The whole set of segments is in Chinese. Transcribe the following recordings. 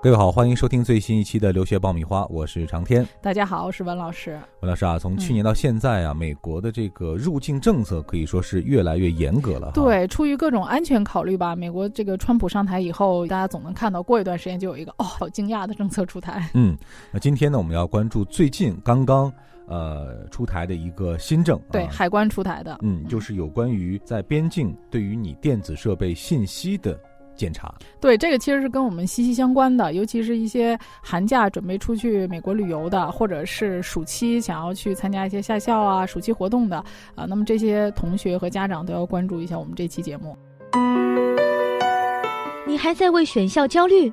各位好，欢迎收听最新一期的留学爆米花，我是长天。大家好，我是文老师。文老师啊，从去年到现在啊，美国的这个入境政策可以说是越来越严格了。对，出于各种安全考虑吧，美国这个川普上台以后，大家总能看到，过一段时间就有一个哦，好惊讶的政策出台。嗯，那今天呢，我们要关注最近刚刚呃出台的一个新政，对，海关出台的，嗯，就是有关于在边境对于你电子设备信息的。检查对这个其实是跟我们息息相关的，尤其是一些寒假准备出去美国旅游的，或者是暑期想要去参加一些夏校啊、暑期活动的啊，那么这些同学和家长都要关注一下我们这期节目。你还在为选校焦虑？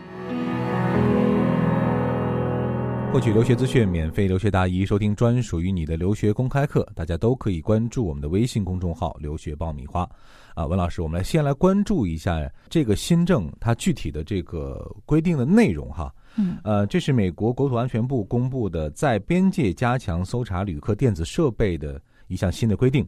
获取留学资讯，免费留学答疑，收听专属于你的留学公开课，大家都可以关注我们的微信公众号“留学爆米花”。啊，文老师，我们来先来关注一下这个新政它具体的这个规定的内容哈。嗯，呃，这是美国国土安全部公布的在边界加强搜查旅客电子设备的一项新的规定。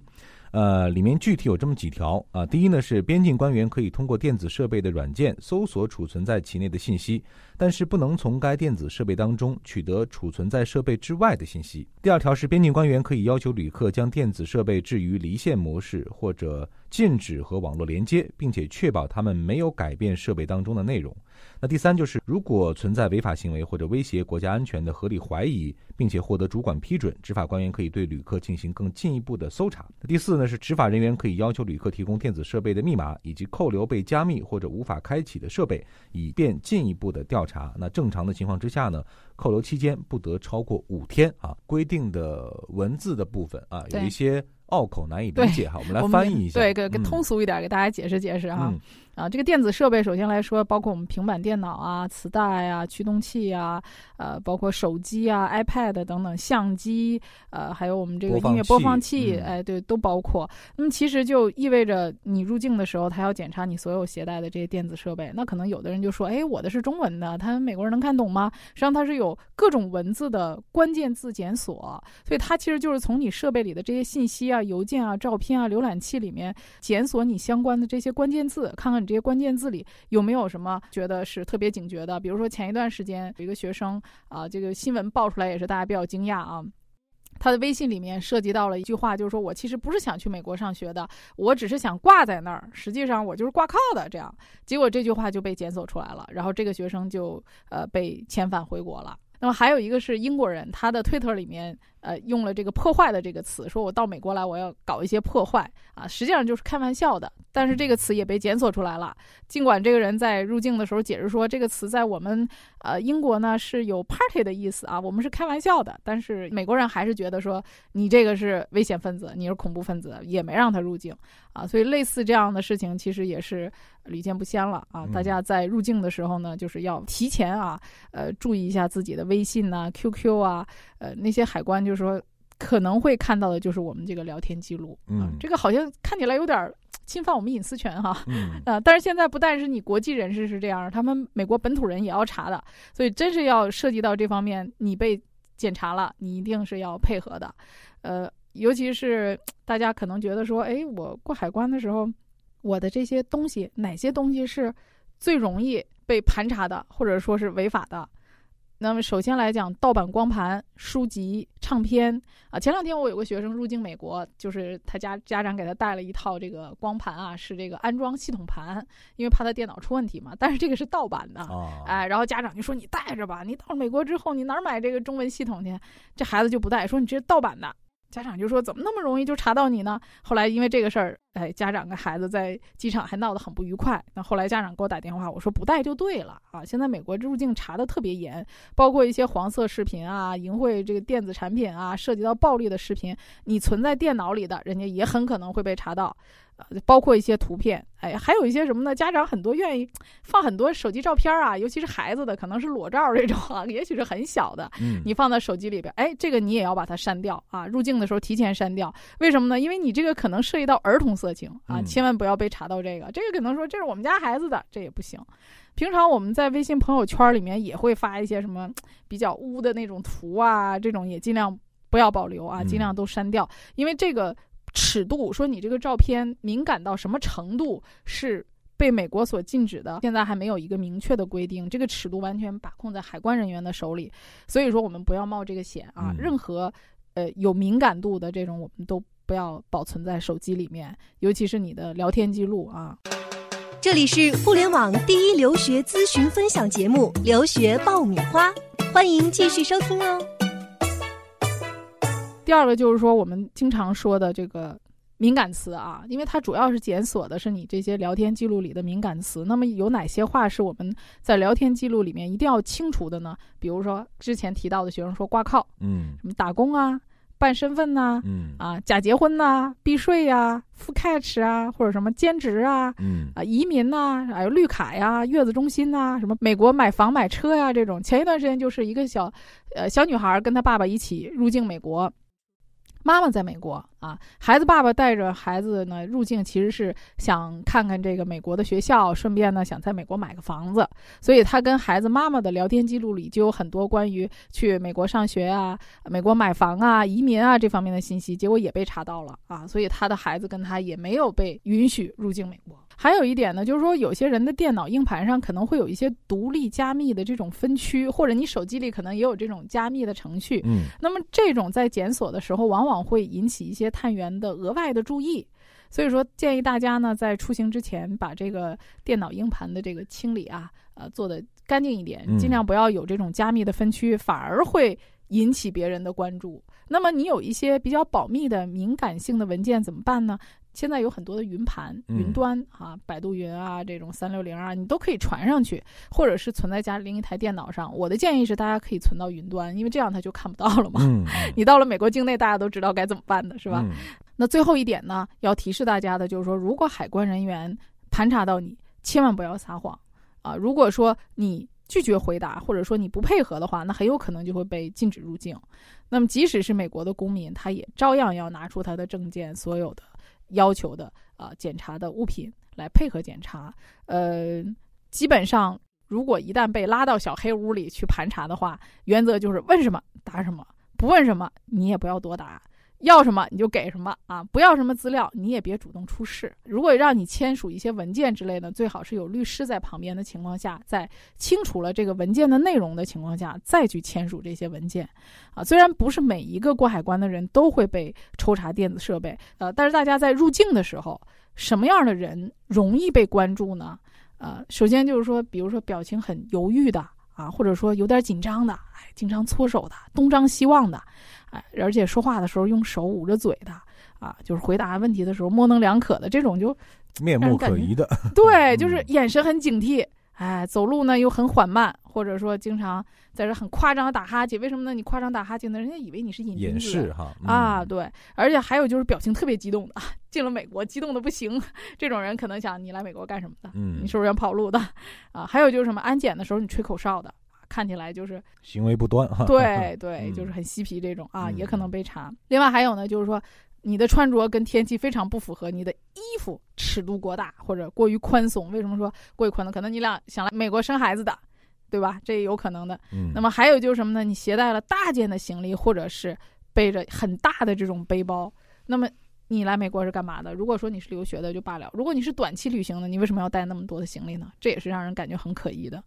呃，里面具体有这么几条啊。第一呢，是边境官员可以通过电子设备的软件搜索储存在其内的信息，但是不能从该电子设备当中取得储存在设备之外的信息。第二条是边境官员可以要求旅客将电子设备置于离线模式，或者禁止和网络连接，并且确保他们没有改变设备当中的内容。那第三就是，如果存在违法行为或者威胁国家安全的合理怀疑，并且获得主管批准，执法官员可以对旅客进行更进一步的搜查。第四呢是，执法人员可以要求旅客提供电子设备的密码，以及扣留被加密或者无法开启的设备，以便进一步的调查。那正常的情况之下呢，扣留期间不得超过五天啊。规定的文字的部分啊，有一些拗口难以理解哈，我们来翻译一下，对，给给通俗一点，给大家解释解释哈。啊，这个电子设备首先来说，包括我们平板电脑啊、磁带啊、驱动器啊，呃，包括手机啊、iPad 等等，相机，呃，还有我们这个音乐播放器，哎，对，都包括。那么其实就意味着你入境的时候，他要检查你所有携带的这些电子设备。那可能有的人就说，哎，我的是中文的，他美国人能看懂吗？实际上它是有各种文字的关键字检索，所以它其实就是从你设备里的这些信息啊、邮件啊、照片啊、浏览器里面检索你相关的这些关键字，看看你。这些关键字里有没有什么觉得是特别警觉的？比如说前一段时间有一个学生啊，这个新闻爆出来也是大家比较惊讶啊。他的微信里面涉及到了一句话，就是说我其实不是想去美国上学的，我只是想挂在那儿，实际上我就是挂靠的。这样，结果这句话就被检索出来了，然后这个学生就呃被遣返回国了。那么还有一个是英国人，他的推特里面。呃，用了这个破坏的这个词，说我到美国来，我要搞一些破坏啊，实际上就是开玩笑的。但是这个词也被检索出来了。尽管这个人在入境的时候解释说，这个词在我们呃英国呢是有 party 的意思啊，我们是开玩笑的。但是美国人还是觉得说你这个是危险分子，你是恐怖分子，也没让他入境啊。所以类似这样的事情，其实也是屡见不鲜了啊。大家在入境的时候呢，就是要提前啊，呃，注意一下自己的微信呐、QQ 啊，呃，那些海关就。就是说，可能会看到的就是我们这个聊天记录，嗯，这个好像看起来有点侵犯我们隐私权哈，嗯，啊，但是现在不但是你国际人士是这样，他们美国本土人也要查的，所以真是要涉及到这方面，你被检查了，你一定是要配合的，呃，尤其是大家可能觉得说，哎，我过海关的时候，我的这些东西哪些东西是最容易被盘查的，或者说是违法的？那么首先来讲，盗版光盘、书籍、唱片啊。前两天我有个学生入境美国，就是他家家长给他带了一套这个光盘啊，是这个安装系统盘，因为怕他电脑出问题嘛。但是这个是盗版的，哎，然后家长就说你带着吧，你到了美国之后你哪儿买这个中文系统去？这孩子就不带，说你这是盗版的。家长就说怎么那么容易就查到你呢？后来因为这个事儿。哎，家长跟孩子在机场还闹得很不愉快。那后来家长给我打电话，我说不带就对了啊。现在美国入境查的特别严，包括一些黄色视频啊、淫秽这个电子产品啊、涉及到暴力的视频，你存在电脑里的，人家也很可能会被查到。呃，包括一些图片，哎，还有一些什么呢？家长很多愿意放很多手机照片啊，尤其是孩子的，可能是裸照这种啊，也许是很小的，嗯，你放在手机里边，哎，这个你也要把它删掉啊。入境的时候提前删掉，为什么呢？因为你这个可能涉及到儿童。色情啊，千万不要被查到这个。这个可能说这是我们家孩子的，这也不行。平常我们在微信朋友圈里面也会发一些什么比较污的那种图啊，这种也尽量不要保留啊，尽量都删掉，因为这个尺度，说你这个照片敏感到什么程度是。被美国所禁止的，现在还没有一个明确的规定，这个尺度完全把控在海关人员的手里，所以说我们不要冒这个险啊！任何，呃，有敏感度的这种，我们都不要保存在手机里面，尤其是你的聊天记录啊。这里是互联网第一留学咨询分享节目《留学爆米花》，欢迎继续收听哦。第二个就是说，我们经常说的这个。敏感词啊，因为它主要是检索的是你这些聊天记录里的敏感词。那么有哪些话是我们在聊天记录里面一定要清除的呢？比如说之前提到的学生说挂靠，嗯，什么打工啊、办身份呐，嗯啊、假结婚呐、避税呀、副 catch 啊，或者什么兼职啊，嗯啊、移民呐，还有绿卡呀、月子中心呐，什么美国买房买车呀这种。前一段时间就是一个小，呃，小女孩跟她爸爸一起入境美国。妈妈在美国啊，孩子爸爸带着孩子呢入境，其实是想看看这个美国的学校，顺便呢想在美国买个房子。所以他跟孩子妈妈的聊天记录里就有很多关于去美国上学啊、美国买房啊、移民啊这方面的信息，结果也被查到了啊。所以他的孩子跟他也没有被允许入境美国。还有一点呢，就是说有些人的电脑硬盘上可能会有一些独立加密的这种分区，或者你手机里可能也有这种加密的程序。嗯，那么这种在检索的时候，往往会引起一些探员的额外的注意。所以说，建议大家呢在出行之前把这个电脑硬盘的这个清理啊，呃，做的干净一点，尽量不要有这种加密的分区，反而会引起别人的关注。那么你有一些比较保密的敏感性的文件怎么办呢？现在有很多的云盘、云端啊，百度云啊，这种三六零啊，你都可以传上去，或者是存在家里另一台电脑上。我的建议是，大家可以存到云端，因为这样它就看不到了嘛。嗯，你到了美国境内，大家都知道该怎么办的，是吧？那最后一点呢，要提示大家的就是说，如果海关人员盘查到你，千万不要撒谎啊！如果说你拒绝回答，或者说你不配合的话，那很有可能就会被禁止入境。那么，即使是美国的公民，他也照样要拿出他的证件，所有的。要求的啊，检查的物品来配合检查。呃，基本上，如果一旦被拉到小黑屋里去盘查的话，原则就是问什么答什么，不问什么你也不要多答。要什么你就给什么啊！不要什么资料，你也别主动出示。如果让你签署一些文件之类的，最好是有律师在旁边的情况下，在清楚了这个文件的内容的情况下，再去签署这些文件。啊，虽然不是每一个过海关的人都会被抽查电子设备，呃，但是大家在入境的时候，什么样的人容易被关注呢？呃，首先就是说，比如说表情很犹豫的啊，或者说有点紧张的，哎，经常搓手的，东张西望的。哎，而且说话的时候用手捂着嘴的，啊，就是回答问题的时候模棱两可的这种，就面目可疑的。对，就是眼神很警惕，哎，走路呢又很缓慢，或者说经常在这很夸张的打哈欠。为什么呢？你夸张打哈欠呢？人家以为你是瘾君子哈。啊，对。而且还有就是表情特别激动的，进了美国激动的不行。这种人可能想你来美国干什么的？嗯，你是不是要跑路的？啊，还有就是什么安检的时候你吹口哨的。看起来就是行为不端哈，对对，就是很嬉皮这种啊，也可能被查。另外还有呢，就是说你的穿着跟天气非常不符合，你的衣服尺度过大或者过于宽松。为什么说过于宽松？可能你俩想来美国生孩子的，对吧？这也有可能的。嗯。那么还有就是什么呢？你携带了大件的行李，或者是背着很大的这种背包，那么你来美国是干嘛的？如果说你是留学的就罢了，如果你是短期旅行的，你为什么要带那么多的行李呢？这也是让人感觉很可疑的。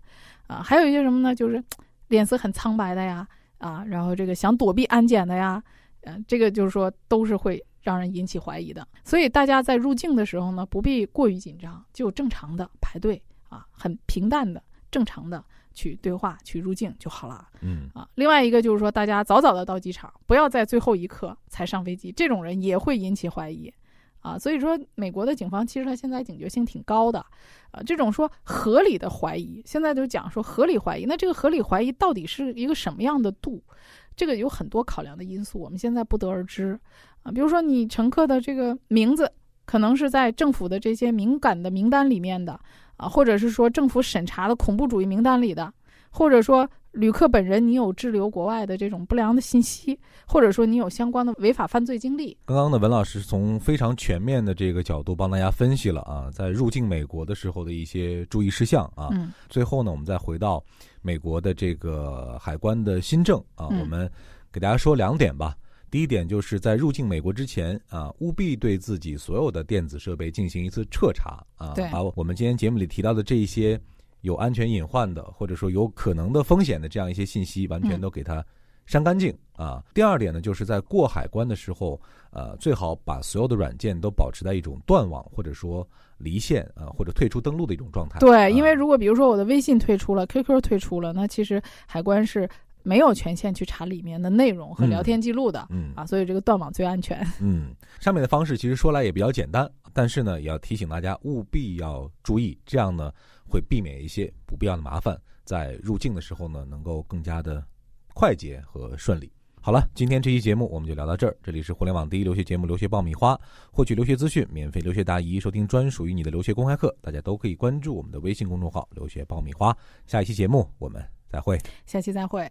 啊，还有一些什么呢？就是脸色很苍白的呀，啊，然后这个想躲避安检的呀，嗯，这个就是说都是会让人引起怀疑的。所以大家在入境的时候呢，不必过于紧张，就正常的排队啊，很平淡的、正常的去对话、去入境就好了。嗯，啊，另外一个就是说，大家早早的到机场，不要在最后一刻才上飞机，这种人也会引起怀疑。啊，所以说美国的警方其实他现在警觉性挺高的，啊，这种说合理的怀疑，现在就讲说合理怀疑，那这个合理怀疑到底是一个什么样的度？这个有很多考量的因素，我们现在不得而知，啊，比如说你乘客的这个名字可能是在政府的这些敏感的名单里面的，啊，或者是说政府审查的恐怖主义名单里的，或者说旅客本人你有滞留国外的这种不良的信息，或者说你有相关的违法犯罪经历。刚刚呢，文老师从非常全面的这个角度帮大家分析了啊，在入境美国的时候的一些注意事项啊。嗯。最后呢，我们再回到美国的这个海关的新政啊，我们给大家说两点吧。第一点就是在入境美国之前啊，务必对自己所有的电子设备进行一次彻查啊，把我们今天节目里提到的这一些有安全隐患的或者说有可能的风险的这样一些信息，完全都给它删干净啊。第二点呢，就是在过海关的时候，呃，最好把所有的软件都保持在一种断网或者说离线啊或者退出登录的一种状态。对，因为如果比如说我的微信退出了，QQ 退出了，那其实海关是。没有权限去查里面的内容和聊天记录的，嗯啊，所以这个断网最安全。嗯，上面的方式其实说来也比较简单，但是呢，也要提醒大家务必要注意，这样呢会避免一些不必要的麻烦，在入境的时候呢能够更加的快捷和顺利。好了，今天这期节目我们就聊到这儿。这里是互联网第一留学节目《留学爆米花》，获取留学资讯，免费留学答疑，收听专属于你的留学公开课，大家都可以关注我们的微信公众号“留学爆米花”。下一期节目我们再会，下期再会。